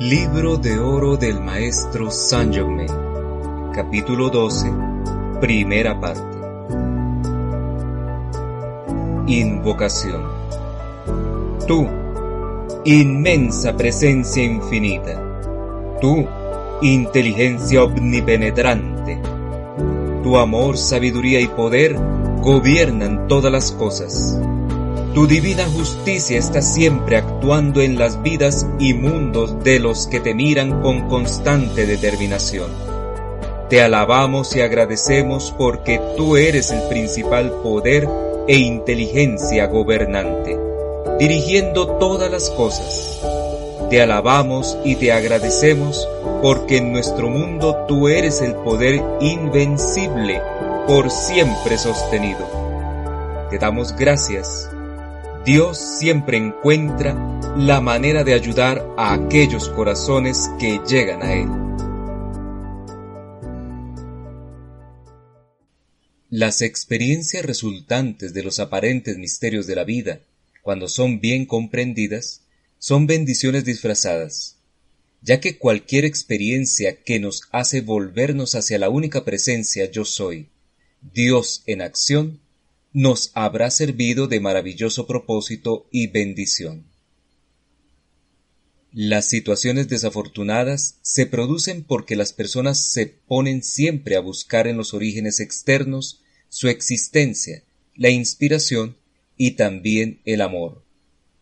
Libro de Oro del Maestro Saint Germain, capítulo 12, primera parte. Invocación. Tú, inmensa presencia infinita. Tú, inteligencia omnipenetrante. Tu amor, sabiduría y poder gobiernan todas las cosas tu divina justicia está siempre actuando en las vidas y mundos de los que te miran con constante determinación. Te alabamos y agradecemos porque tú eres el principal poder e inteligencia gobernante, dirigiendo todas las cosas. Te alabamos y te agradecemos porque en nuestro mundo tú eres el poder invencible, por siempre sostenido. Te damos gracias Dios siempre encuentra la manera de ayudar a aquellos corazones que llegan a Él. Las experiencias resultantes de los aparentes misterios de la vida, cuando son bien comprendidas, son bendiciones disfrazadas, ya que cualquier experiencia que nos hace volvernos hacia la única presencia yo soy, Dios en acción, nos habrá servido de maravilloso propósito y bendición. Las situaciones desafortunadas se producen porque las personas se ponen siempre a buscar en los orígenes externos su existencia, la inspiración y también el amor,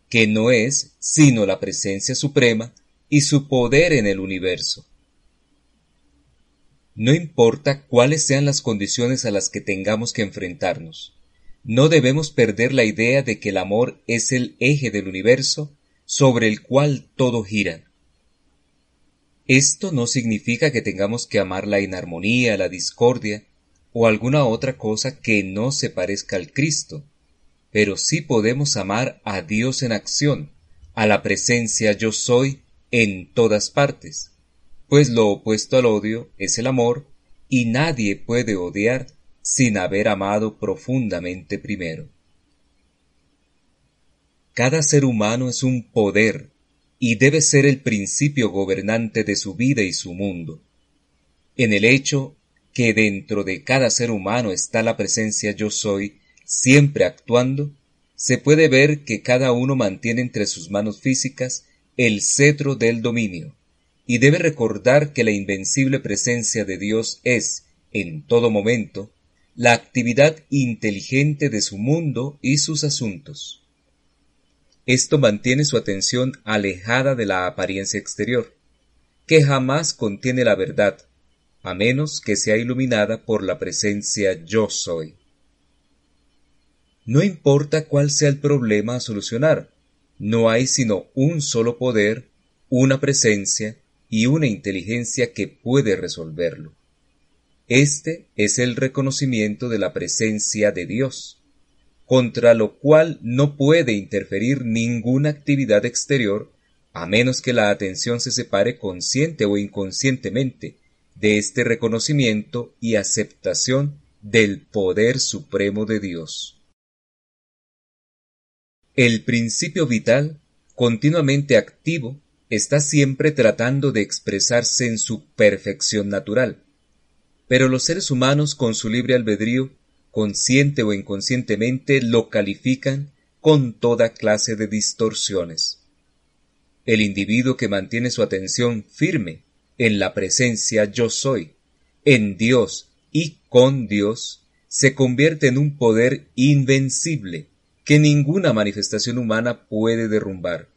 que no es sino la presencia suprema y su poder en el universo. No importa cuáles sean las condiciones a las que tengamos que enfrentarnos, no debemos perder la idea de que el amor es el eje del universo sobre el cual todo gira. Esto no significa que tengamos que amar la inarmonía, la discordia o alguna otra cosa que no se parezca al Cristo, pero sí podemos amar a Dios en acción, a la presencia yo soy en todas partes, pues lo opuesto al odio es el amor y nadie puede odiar sin haber amado profundamente primero. Cada ser humano es un poder y debe ser el principio gobernante de su vida y su mundo. En el hecho que dentro de cada ser humano está la presencia yo soy, siempre actuando, se puede ver que cada uno mantiene entre sus manos físicas el cetro del dominio, y debe recordar que la invencible presencia de Dios es, en todo momento, la actividad inteligente de su mundo y sus asuntos. Esto mantiene su atención alejada de la apariencia exterior, que jamás contiene la verdad, a menos que sea iluminada por la presencia yo soy. No importa cuál sea el problema a solucionar, no hay sino un solo poder, una presencia y una inteligencia que puede resolverlo. Este es el reconocimiento de la presencia de Dios, contra lo cual no puede interferir ninguna actividad exterior a menos que la atención se separe consciente o inconscientemente de este reconocimiento y aceptación del poder supremo de Dios. El principio vital, continuamente activo, está siempre tratando de expresarse en su perfección natural, pero los seres humanos con su libre albedrío, consciente o inconscientemente, lo califican con toda clase de distorsiones. El individuo que mantiene su atención firme en la presencia yo soy, en Dios y con Dios, se convierte en un poder invencible que ninguna manifestación humana puede derrumbar.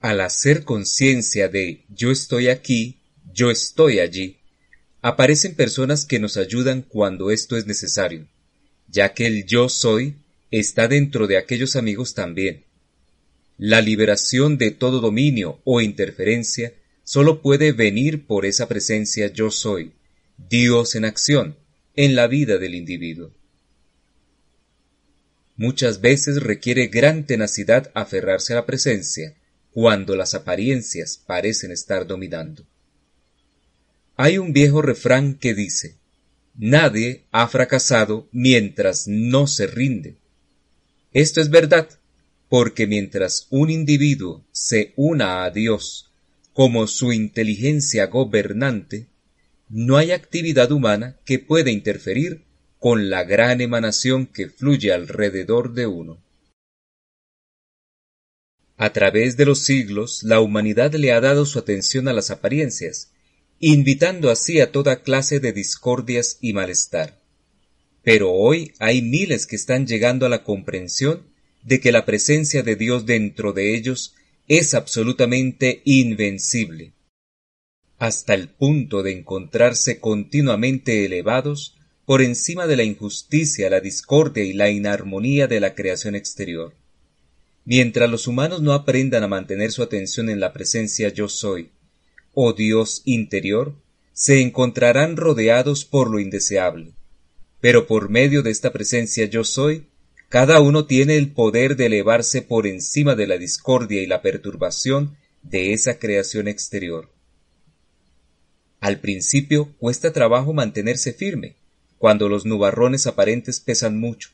Al hacer conciencia de yo estoy aquí, yo estoy allí, aparecen personas que nos ayudan cuando esto es necesario, ya que el yo soy está dentro de aquellos amigos también. La liberación de todo dominio o interferencia solo puede venir por esa presencia yo soy, Dios en acción, en la vida del individuo. Muchas veces requiere gran tenacidad aferrarse a la presencia cuando las apariencias parecen estar dominando. Hay un viejo refrán que dice, Nadie ha fracasado mientras no se rinde. Esto es verdad, porque mientras un individuo se una a Dios como su inteligencia gobernante, no hay actividad humana que pueda interferir con la gran emanación que fluye alrededor de uno. A través de los siglos, la humanidad le ha dado su atención a las apariencias, invitando así a toda clase de discordias y malestar. Pero hoy hay miles que están llegando a la comprensión de que la presencia de Dios dentro de ellos es absolutamente invencible, hasta el punto de encontrarse continuamente elevados por encima de la injusticia, la discordia y la inarmonía de la creación exterior. Mientras los humanos no aprendan a mantener su atención en la presencia yo soy, o Dios interior, se encontrarán rodeados por lo indeseable. Pero por medio de esta presencia yo soy, cada uno tiene el poder de elevarse por encima de la discordia y la perturbación de esa creación exterior. Al principio cuesta trabajo mantenerse firme, cuando los nubarrones aparentes pesan mucho,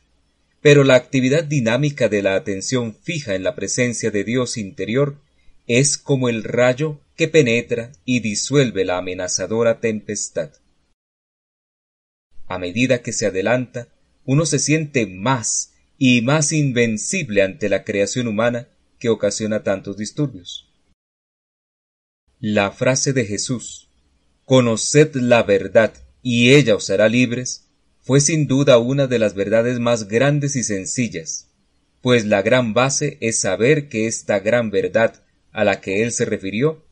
pero la actividad dinámica de la atención fija en la presencia de Dios interior es como el rayo que penetra y disuelve la amenazadora tempestad. A medida que se adelanta, uno se siente más y más invencible ante la creación humana que ocasiona tantos disturbios. La frase de Jesús, Conoced la verdad y ella os hará libres, fue sin duda una de las verdades más grandes y sencillas, pues la gran base es saber que esta gran verdad a la que él se refirió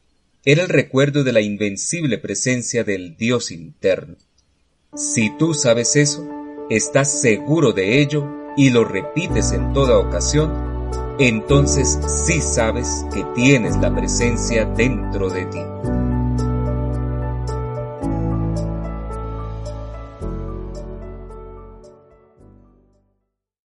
era el recuerdo de la invencible presencia del Dios interno. Si tú sabes eso, estás seguro de ello y lo repites en toda ocasión, entonces sí sabes que tienes la presencia dentro de ti.